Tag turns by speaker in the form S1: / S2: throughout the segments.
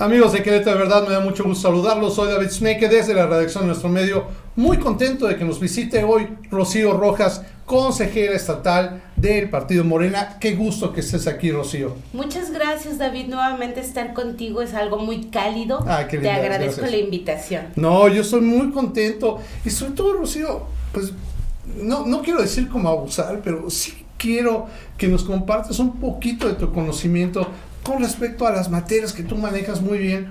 S1: Amigos de Querétaro, de verdad me da mucho gusto saludarlos. Soy David Snake desde la redacción de nuestro medio. Muy contento de que nos visite hoy Rocío Rojas, consejera estatal del Partido Morena. Qué gusto que estés aquí, Rocío.
S2: Muchas gracias, David. Nuevamente estar contigo es algo muy cálido.
S1: Ah, qué
S2: Te agradezco la invitación.
S1: No, yo estoy muy contento. Y sobre todo, Rocío, pues no, no quiero decir como abusar, pero sí quiero que nos compartas un poquito de tu conocimiento con respecto a las materias que tú manejas muy bien,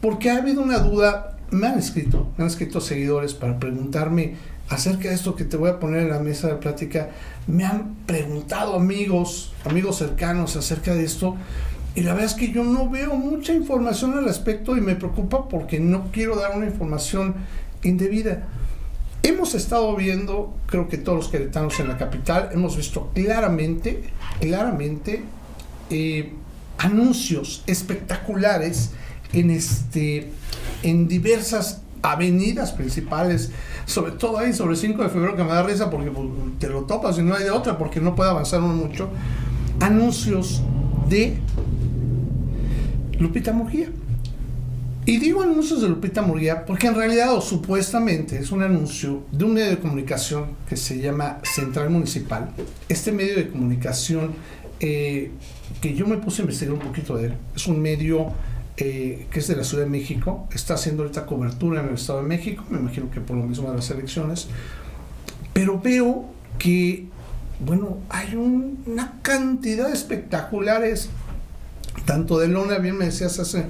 S1: porque ha habido una duda, me han escrito, me han escrito seguidores para preguntarme acerca de esto que te voy a poner en la mesa de plática, me han preguntado amigos, amigos cercanos acerca de esto, y la verdad es que yo no veo mucha información al respecto y me preocupa porque no quiero dar una información indebida. Hemos estado viendo, creo que todos los queretanos en la capital, hemos visto claramente, claramente, eh, anuncios espectaculares en, este, en diversas avenidas principales, sobre todo ahí sobre el 5 de febrero que me da risa porque pues, te lo topas y no hay de otra porque no puede avanzar uno mucho, anuncios de Lupita Murguía. Y digo anuncios de Lupita Murguía porque en realidad o supuestamente es un anuncio de un medio de comunicación que se llama Central Municipal. Este medio de comunicación eh, que yo me puse a investigar un poquito de él. Es un medio eh, que es de la Ciudad de México, está haciendo ahorita cobertura en el Estado de México, me imagino que por lo mismo de las elecciones, pero veo que, bueno, hay una cantidad de espectaculares, tanto de lona, bien me decías hace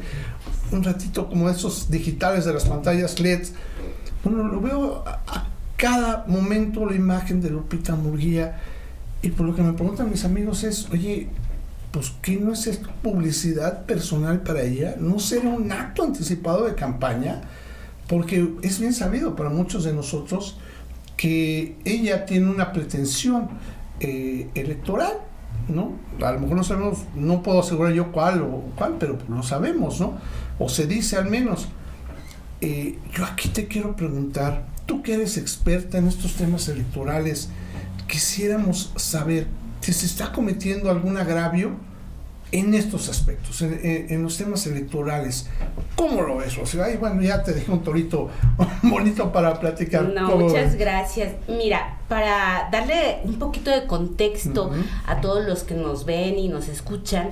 S1: un ratito, como esos digitales de las pantallas LED, bueno, lo veo a, cada momento la imagen de Lupita Murguía, y por lo que me preguntan mis amigos es, oye, pues ¿qué no es esto publicidad personal para ella? ¿No será un acto anticipado de campaña? Porque es bien sabido para muchos de nosotros que ella tiene una pretensión eh, electoral, ¿no? A lo mejor no sabemos, no puedo asegurar yo cuál o cuál, pero lo sabemos, ¿no? O se dice al menos. Eh, yo aquí te quiero preguntar, tú que eres experta en estos temas electorales, quisiéramos saber si se está cometiendo algún agravio en estos aspectos, en, los temas electorales. ¿Cómo lo ves, Rocío? Ay, bueno, ya te dejé un torito bonito para platicar.
S2: No, muchas gracias. Mira, para darle un poquito de contexto a todos los que nos ven y nos escuchan,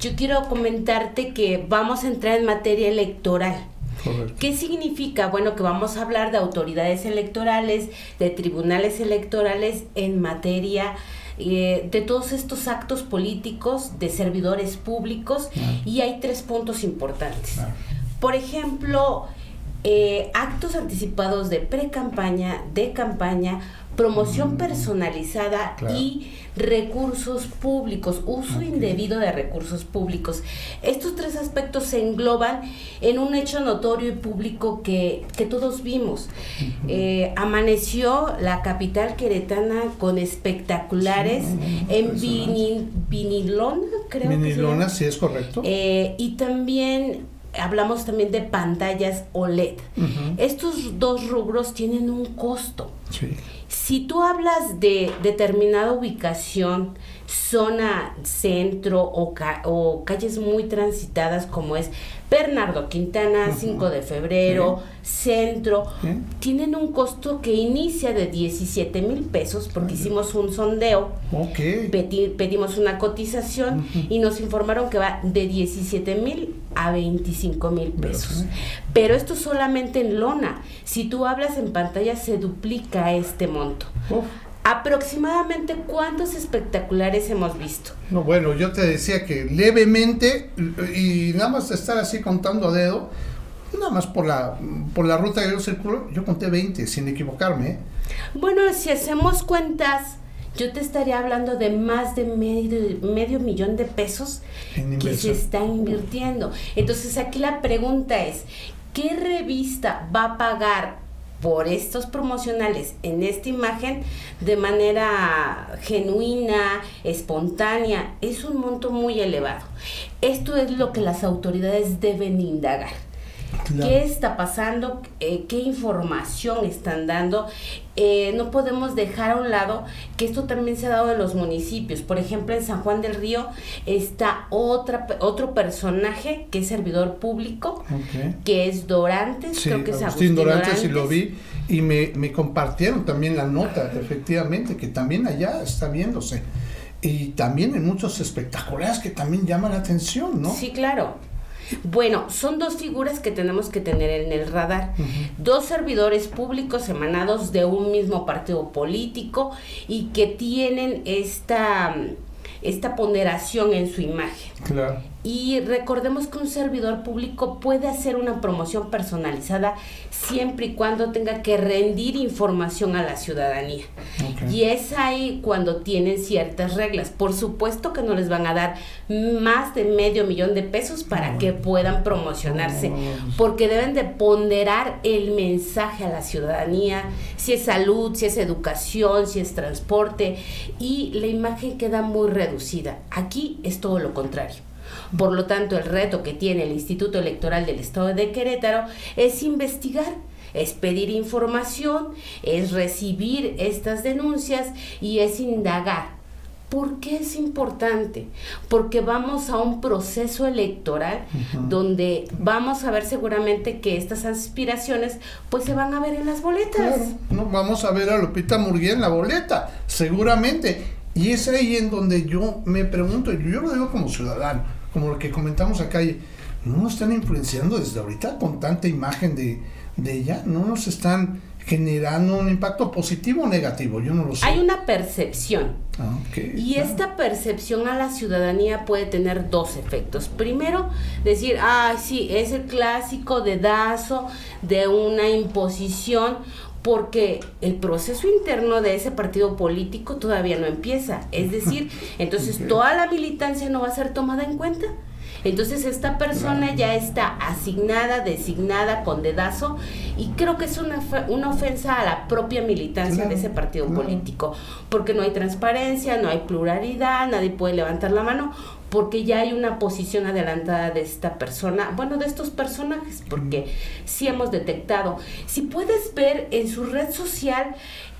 S2: yo quiero comentarte que vamos a entrar en materia electoral. ¿Qué significa? Bueno, que vamos a hablar de autoridades electorales, de tribunales electorales en materia eh, de todos estos actos políticos, de servidores públicos, y hay tres puntos importantes. Por ejemplo, eh, actos anticipados de pre-campaña, de campaña, promoción personalizada y recursos públicos, uso indebido de recursos públicos. Estos tres aspectos se engloban en un hecho notorio y público que, todos vimos. Eh, amaneció la capital queretana con espectaculares en vinilona, creo.
S1: Vinilona, sí es correcto.
S2: Eh, y también hablamos también de pantallas OLED. Estos dos rubros tienen un costo. Sí. Si tú hablas de determinada ubicación, zona centro o, o calles muy transitadas como es Bernardo Quintana, 5 de febrero, centro, tienen un costo que inicia de 17 mil pesos porque hicimos un sondeo, pedimos una cotización y nos informaron que va de 17 mil a 25 mil pesos. Pero esto solamente en lona. Si tú hablas en pantalla se duplica este monto. Aproximadamente cuántos espectaculares hemos visto.
S1: No, bueno, yo te decía que levemente y nada más estar así contando a dedo, nada más por la por la ruta que yo circulo, yo conté 20 sin equivocarme. ¿eh?
S2: Bueno, si hacemos cuentas, yo te estaría hablando de más de medio, medio millón de pesos que se están invirtiendo. Entonces aquí la pregunta es, ¿qué revista va a pagar por estos promocionales en esta imagen de manera genuina, espontánea, es un monto muy elevado. Esto es lo que las autoridades deben indagar. ¿Qué está pasando? Eh, ¿Qué información están dando? Eh, no podemos dejar a un lado que esto también se ha dado en los municipios. Por ejemplo, en San Juan del Río está otra, otro personaje que es servidor público, que es Dorantes,
S1: creo que es Agustín, Dorantes, y lo vi, y me, me compartieron también la nota, efectivamente, que también allá está viéndose. Y también en muchos espectaculares que también llaman la atención, ¿no?
S2: Sí, claro. Bueno, son dos figuras que tenemos que tener en el radar. Dos servidores públicos emanados de un mismo partido político y que tienen esta, esta ponderación en su imagen. Claro. Y recordemos que un servidor público puede hacer una promoción personalizada siempre y cuando tenga que rendir información a la ciudadanía. Y es ahí cuando tienen ciertas reglas. Por supuesto que no les van a dar más de medio millón de pesos para que puedan promocionarse, porque deben de ponderar el mensaje a la ciudadanía, si es salud, si es educación, si es transporte, y la imagen queda muy reducida. Aquí es todo lo contrario. Por lo tanto, el reto que tiene el Instituto Electoral del Estado de Querétaro es investigar es pedir información, es recibir estas denuncias y es indagar. ¿Por qué es importante? Porque vamos a un proceso electoral donde vamos a ver seguramente que estas aspiraciones pues se van a ver en las boletas.
S1: no, vamos a ver a Lupita Murguía en la boleta, seguramente. Y es ahí en donde yo me pregunto, yo lo digo como ciudadano, como lo que comentamos acá, no nos están influenciando desde ahorita con tanta imagen de, ella, no nos están generando un impacto positivo o negativo, yo no lo sé.
S2: Hay una percepción. Ah, y esta percepción a la ciudadanía puede tener dos efectos. Primero, decir, ah, sí, es el clásico dedazo de una imposición porque el proceso interno de ese partido político todavía no empieza. Es decir, entonces toda la militancia no va a ser tomada en cuenta. Entonces esta persona ya está asignada, designada con dedazo y creo que es una, una ofensa a la propia militancia de ese partido político, porque no hay transparencia, no hay pluralidad, nadie puede levantar la mano, porque ya hay una posición adelantada de esta persona, bueno, de estos personajes, porque sí hemos detectado. Si puedes ver en su red social,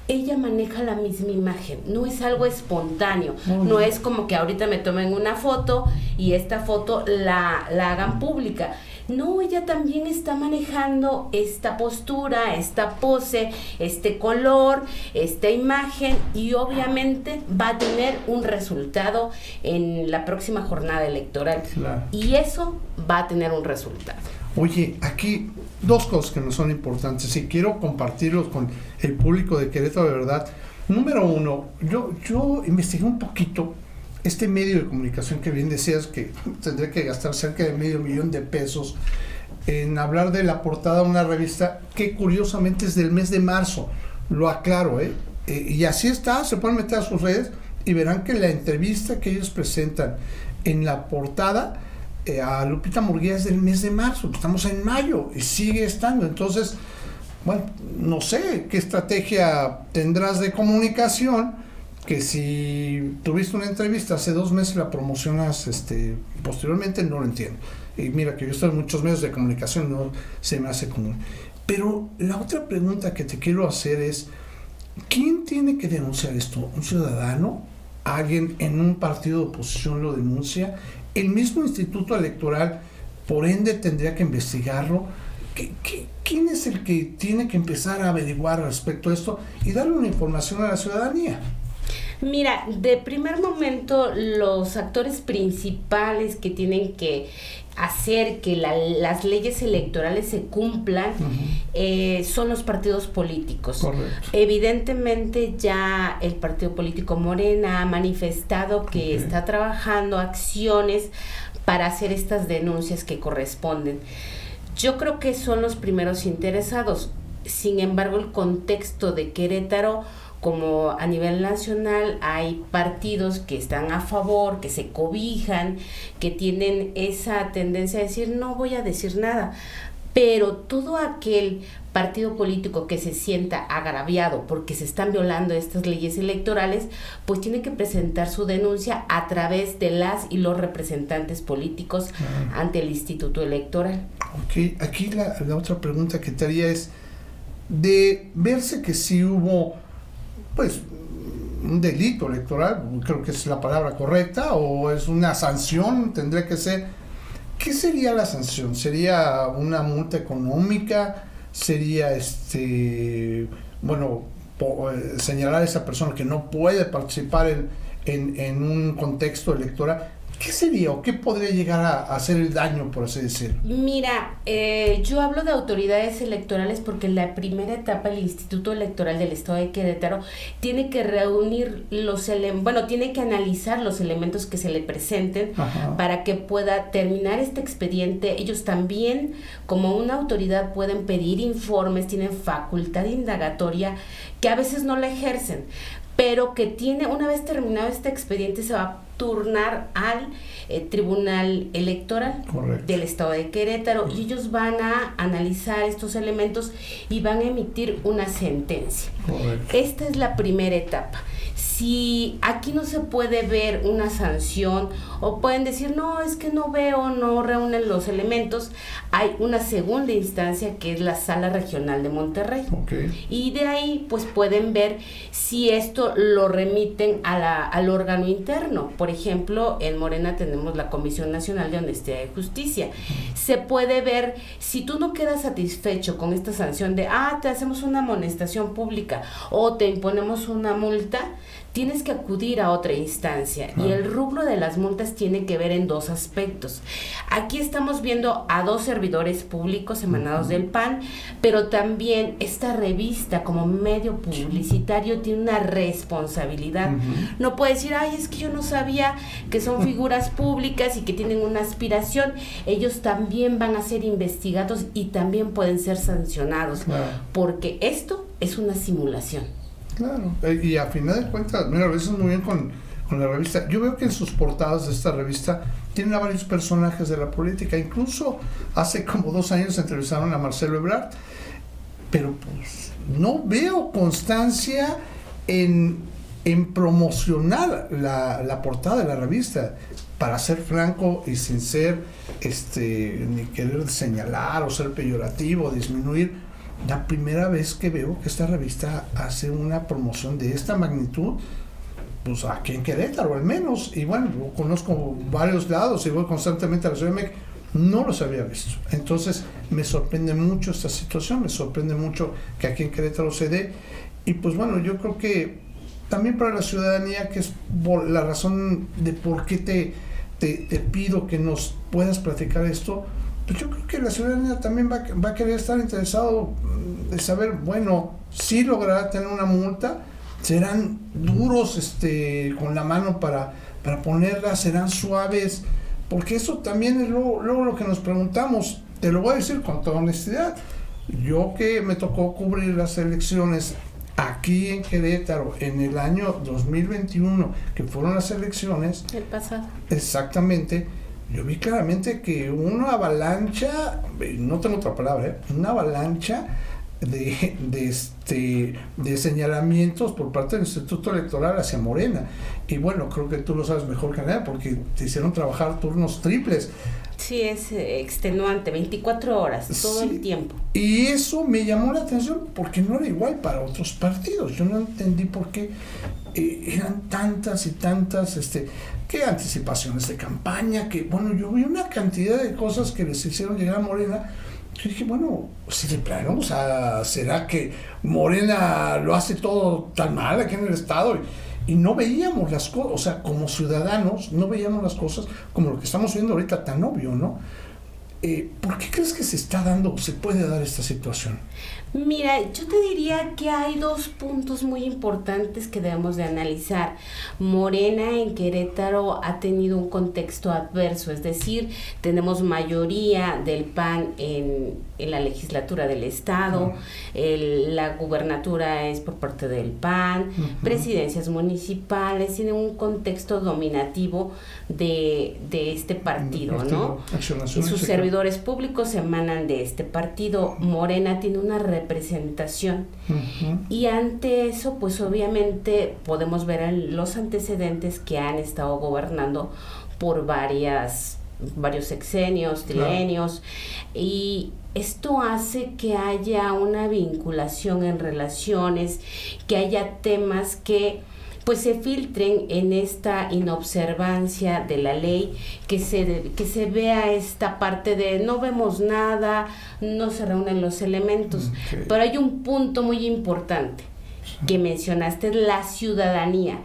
S2: ella maneja la misma imagen, no es algo espontáneo, no es como que ahorita me tomen una foto y esta foto la, la hagan pública no, ella también está manejando esta postura, esta pose, este color, esta imagen y obviamente va a tener un resultado en la próxima jornada electoral. Y eso va a tener un resultado.
S1: Oye, aquí dos cosas que nos son importantes y quiero compartirlos con el público de Querétaro de verdad. Número uno, yo, yo investigué un poquito este medio de comunicación que bien decías que tendría que gastar cerca de medio millón de pesos en hablar de la portada de una revista que curiosamente es del mes de marzo, lo aclaro, ¿eh? eh y así está, se pueden meter a sus redes y verán que la entrevista que ellos presentan en la portada eh, a Lupita Murguía es del mes de marzo, estamos en mayo y sigue estando, entonces, bueno, no sé qué estrategia tendrás de comunicación que si tuviste una entrevista hace dos meses la promocionas este, posteriormente, no lo entiendo. Y mira que yo estoy en muchos medios de comunicación, no se me hace común. Pero la otra pregunta que te quiero hacer es, ¿quién tiene que denunciar esto? ¿Un ciudadano? ¿Alguien en un partido de oposición lo denuncia? ¿El mismo instituto electoral, por ende, tendría que investigarlo? quién es el que tiene que empezar a averiguar respecto a esto y darle una información a la ciudadanía?
S2: Mira, de primer momento los actores principales que tienen que hacer que las leyes electorales se cumplan eh, son los partidos políticos. Evidentemente ya el partido político Morena ha manifestado que está trabajando acciones para hacer estas denuncias que corresponden. Yo creo que son los primeros interesados. Sin embargo, el contexto de Querétaro como a nivel nacional hay partidos que están a favor, que se cobijan, que tienen esa tendencia a decir no voy a decir nada. pero todo aquel partido político que se sienta agraviado porque se están violando estas leyes electorales, pues tiene que presentar su denuncia a través de las y los representantes políticos ah. ante el Instituto Electoral.
S1: Ok, aquí la, la, otra pregunta que te haría es, de verse que sí hubo, pues, un delito electoral, creo que es la palabra correcta, o es una sanción, tendría que ser, ¿qué sería la sanción? ¿Sería una multa económica? sería este bueno eh, señalar a esa persona que no puede participar en, en, en un contexto electoral ¿Qué sería o qué podría llegar a, hacer el daño, por así decirlo?
S2: Mira, eh, yo hablo de autoridades electorales porque en la primera etapa el Instituto Electoral del Estado de Querétaro tiene que reunir los elementos, bueno, tiene que analizar los elementos que se le presenten para que pueda terminar este expediente. Ellos también, como una autoridad, pueden pedir informes, tienen facultad indagatoria que a veces no la ejercen pero que tiene, una vez terminado este expediente, se va a turnar al eh, Tribunal Electoral del Estado de Querétaro. Y ellos van a analizar estos elementos y van a emitir una sentencia. Esta es la primera etapa si aquí no se puede ver una sanción o pueden decir, no, es que no veo, no reúnen los elementos, hay una segunda instancia que es la Sala Regional de Monterrey. Y de ahí pues pueden ver si esto lo remiten a la, al órgano interno. Por ejemplo, en Morena tenemos la Comisión Nacional de Honestidad y Justicia. Se puede ver si tú no quedas satisfecho con esta sanción de, ah, te hacemos una amonestación pública o te imponemos una multa, tienes que acudir a otra instancia y el rubro de las multas tiene que ver en dos aspectos. Aquí estamos viendo a dos servidores públicos emanados del PAN, pero también esta revista como medio publicitario tiene una responsabilidad. No puede decir, ay, es que yo no sabía que son figuras públicas y que tienen una aspiración. Ellos también van a ser investigados y también pueden ser sancionados, porque esto es una simulación.
S1: Claro, eh, y a final de cuentas, mira, a veces muy bien con, la revista. Yo veo que en sus portadas de esta revista tienen a varios personajes de la política. Incluso hace como dos años entrevistaron a Marcelo Ebrard, pero pues no veo constancia en, promocionar la, la, portada de la revista. Para ser franco y sin ser este, ni querer señalar o ser peyorativo, disminuir la primera vez que veo que esta revista hace una promoción de esta magnitud, pues aquí en Querétaro al menos, y bueno, conozco varios lados y voy constantemente a la Ciudad de México, no los había visto. Entonces me sorprende mucho esta situación, me sorprende mucho que aquí en Querétaro se dé, y pues bueno, yo creo que también para la ciudadanía, que es la razón de por qué te, te, te pido que nos puedas platicar esto, pues yo creo que la ciudadanía también va, va a querer estar interesado de saber, bueno, si logrará tener una multa, serán duros este, con la mano para, para ponerla, serán suaves, porque eso también es luego, lo que nos preguntamos, te lo voy a decir con toda honestidad, yo que me tocó cubrir las elecciones aquí en Querétaro en el año 2021, que fueron las elecciones.
S2: El pasado.
S1: Exactamente yo vi claramente que una avalancha, no tengo otra palabra, ¿eh? una avalancha de, de, este, de señalamientos por parte del Instituto Electoral hacia Morena. Y bueno, creo que tú lo sabes mejor que nadie porque te hicieron trabajar turnos triples.
S2: Sí, es eh, extenuante, 24 horas, todo el tiempo.
S1: Y eso me llamó la atención porque no era igual para otros partidos. Yo no entendí por qué eh, eran tantas y tantas este, que anticipaciones de campaña, que bueno, yo vi una cantidad de cosas que les hicieron llegar a Morena. Yo dije, bueno, si de plano, o sea, ¿será que Morena lo hace todo tan mal aquí en el Estado? Y, no veíamos las cosas, o sea, como ciudadanos, no veíamos las cosas como lo que estamos viendo ahorita tan obvio, ¿no? Eh, ¿Por qué crees que se está dando se puede dar esta situación?
S2: Mira, yo te diría que hay dos puntos muy importantes que debemos de analizar. Morena en Querétaro ha tenido un contexto adverso, es decir, tenemos mayoría del PAN en, la legislatura del Estado, la gubernatura es por parte del PAN, presidencias municipales, tiene un contexto dominativo de, este partido, ¿no? Y sus servidores servidores públicos emanan de este partido. Morena tiene una representación. Y ante eso, pues obviamente podemos ver los antecedentes que han estado gobernando por varias varios sexenios, trienios, y esto hace que haya una vinculación en relaciones, que haya temas que pues se filtren en esta inobservancia de la ley, que se, que se vea esta parte de no vemos nada, no se reúnen los elementos. Pero hay un punto muy importante que mencionaste, la ciudadanía.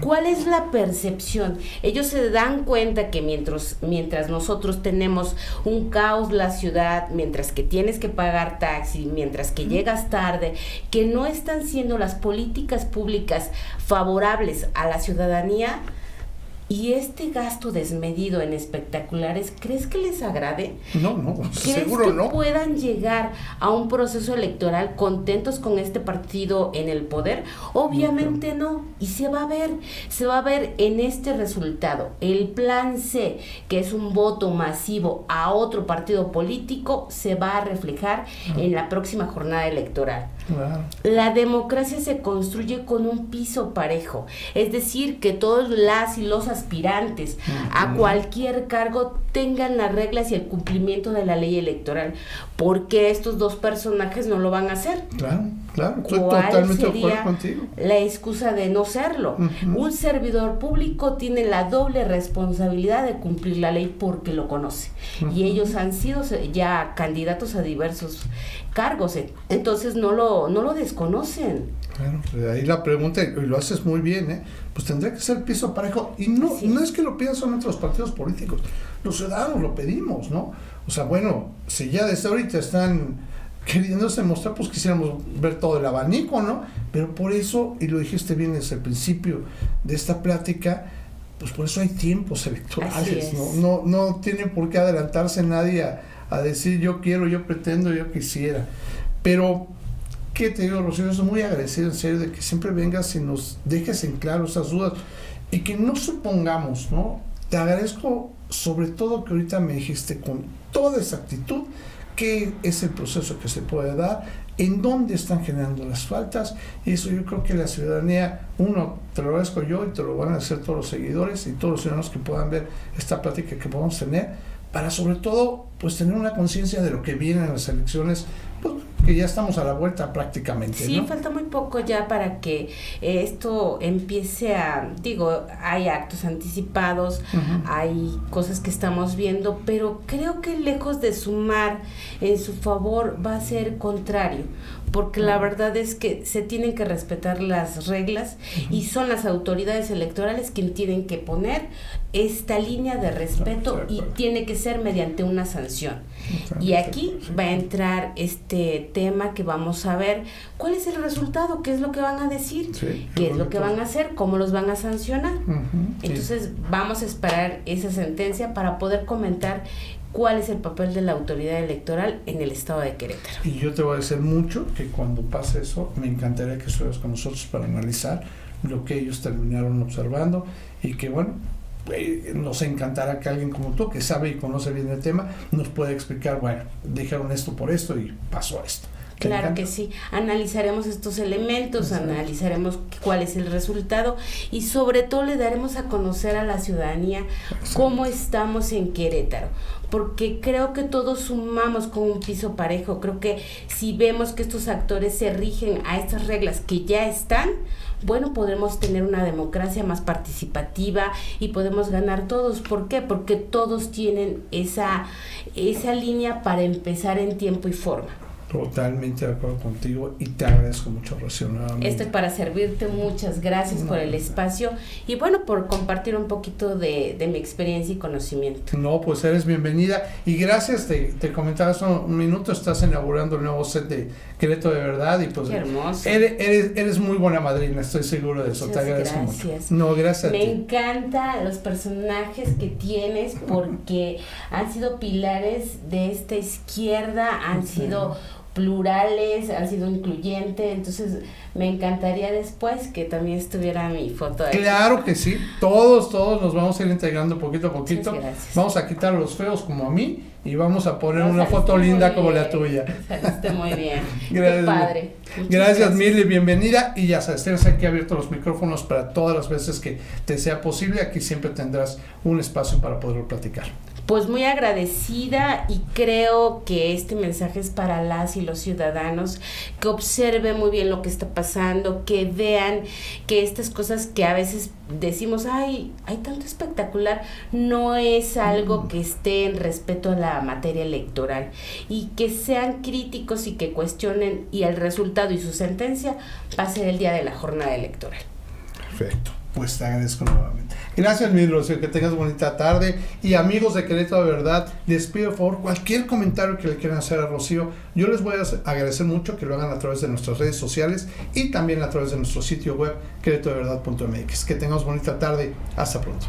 S2: ¿Cuál es la percepción? Ellos se dan cuenta que mientras, mientras nosotros tenemos un caos la ciudad, mientras que tienes que pagar taxi, mientras que llegas tarde, que no están siendo las políticas públicas favorables a la ciudadanía, ¿Y este gasto desmedido en espectaculares, crees que les agrade?
S1: No, no,
S2: ¿Crees
S1: seguro
S2: que
S1: no.
S2: puedan llegar a un proceso electoral contentos con este partido en el poder? Obviamente no. Y se va a ver, se va a ver en este resultado. El plan C, que es un voto masivo a otro partido político, se va a reflejar en la próxima jornada electoral. La democracia se construye con un piso parejo, es decir, que todos las y los aspirantes a cualquier cargo tengan las reglas y el cumplimiento de la ley electoral, porque estos dos personajes no lo van a hacer.
S1: Claro, claro, estoy totalmente de acuerdo contigo.
S2: La excusa de no serlo. Un servidor público tiene la doble responsabilidad de cumplir la ley porque lo conoce. Y ellos han sido ya candidatos a diversos cargos, entonces no lo, no lo desconocen.
S1: Claro, pues, ahí la pregunta, y lo haces muy bien, ¿eh? pues tendría que ser piso parejo. Y no, no es que lo pidan solamente los partidos políticos, los ciudadanos lo pedimos, ¿no? O sea, bueno, si ya desde ahorita están queriéndose mostrar, pues quisiéramos ver todo el abanico, ¿no? Pero por eso, y lo dijiste bien desde el principio de esta plática, pues por eso hay tiempos electorales, ¿no? ¿no? No tiene por qué adelantarse nadie a, a decir yo quiero, yo pretendo, yo quisiera. Pero que te digo, Rocío, estoy muy agradecido en serio de que siempre vengas y nos dejes en claro esas dudas y que no supongamos, ¿no? Te agradezco sobre todo que ahorita me dijiste con toda esa actitud qué es el proceso que se puede dar, en dónde están generando las faltas, y eso yo creo que la ciudadanía, uno, te lo agradezco yo y te lo van a hacer todos los seguidores y todos los ciudadanos que puedan ver esta plática que podamos tener, para sobre todo pues tener una conciencia de lo que viene en las elecciones pues, que ya estamos a la vuelta prácticamente.
S2: Sí, falta muy poco ya para que esto empiece a, digo, hay actos anticipados, hay cosas que estamos viendo, pero creo que lejos de sumar en su favor va a ser contrario, porque la verdad es que se tienen que respetar las reglas y son las autoridades electorales quienes tienen que poner esta línea de respeto y tiene que ser mediante una sanción. Y aquí va a entrar este tema que vamos a ver. Cuál es el resultado, qué es lo que van a decir, qué es lo que van a hacer, cómo los van a sancionar. Entonces vamos a esperar esa sentencia para poder comentar cuál es el papel de la autoridad electoral en el estado de Querétaro.
S1: Y yo te voy a decir mucho que cuando pase eso, me encantaría que estuvieras con nosotros para analizar lo que ellos terminaron observando y que bueno, eh, nos encantará que alguien como tú, que sabe y conoce bien el tema, nos pueda explicar, bueno, dijeron esto por esto y pasó esto.
S2: Claro que sí, analizaremos estos elementos, analizaremos cuál es el resultado y sobre todo le daremos a conocer a la ciudadanía cómo estamos en Querétaro, porque creo que todos sumamos con un piso parejo, creo que si vemos que estos actores se rigen a estas reglas que ya están, bueno, podremos tener una democracia más participativa y podemos ganar todos. ¿Por qué? Porque todos tienen esa, esa línea para empezar en tiempo y forma.
S1: Totalmente de acuerdo contigo y te agradezco mucho, Rocío, nuevamente.
S2: Estoy para servirte, muchas gracias por el espacio y bueno, por compartir un poquito de, mi experiencia y conocimiento.
S1: No, pues eres bienvenida y gracias, te, te comentaba hace un minuto, estás inaugurando el nuevo set de Querétaro de Verdad y pues
S2: hermoso.
S1: Eres, eres, muy buena madrina, estoy seguro de eso, te agradezco
S2: gracias.
S1: mucho. No, gracias.
S2: Me encanta los personajes que tienes porque han sido pilares de esta izquierda, han sido plurales, han sido incluyentes, entonces me encantaría después que también estuviera mi foto
S1: ahí. Claro que sí, todos, todos nos vamos a ir integrando poquito a poquito. Vamos a quitar los feos como a mí y vamos a poner una foto linda como la tuya.
S2: Saliste muy bien. Gracias. padre.
S1: gracias, Mili, bienvenida. Y ya sabes, tienes aquí abiertos los micrófonos para todas las veces que te sea posible. Aquí siempre tendrás un espacio para poder platicar
S2: pues muy agradecida y creo que este mensaje es para las y los ciudadanos que observen muy bien lo que está pasando, que vean que estas cosas que a veces decimos, ay, hay tanto espectacular, no es algo que esté en respeto a la materia electoral y que sean críticos y que cuestionen y el resultado y su sentencia va a ser el día de la jornada electoral.
S1: Perfecto pues te agradezco nuevamente. Gracias, mi Rocío, que tengas bonita tarde. Y amigos de Querétaro de Verdad, les pido por favor cualquier comentario que le quieran hacer a Rocío. Yo les voy a agradecer mucho que lo hagan a través de nuestras redes sociales y también a través de nuestro sitio web queretodeverdad.mx. Que tengamos bonita tarde. Hasta pronto.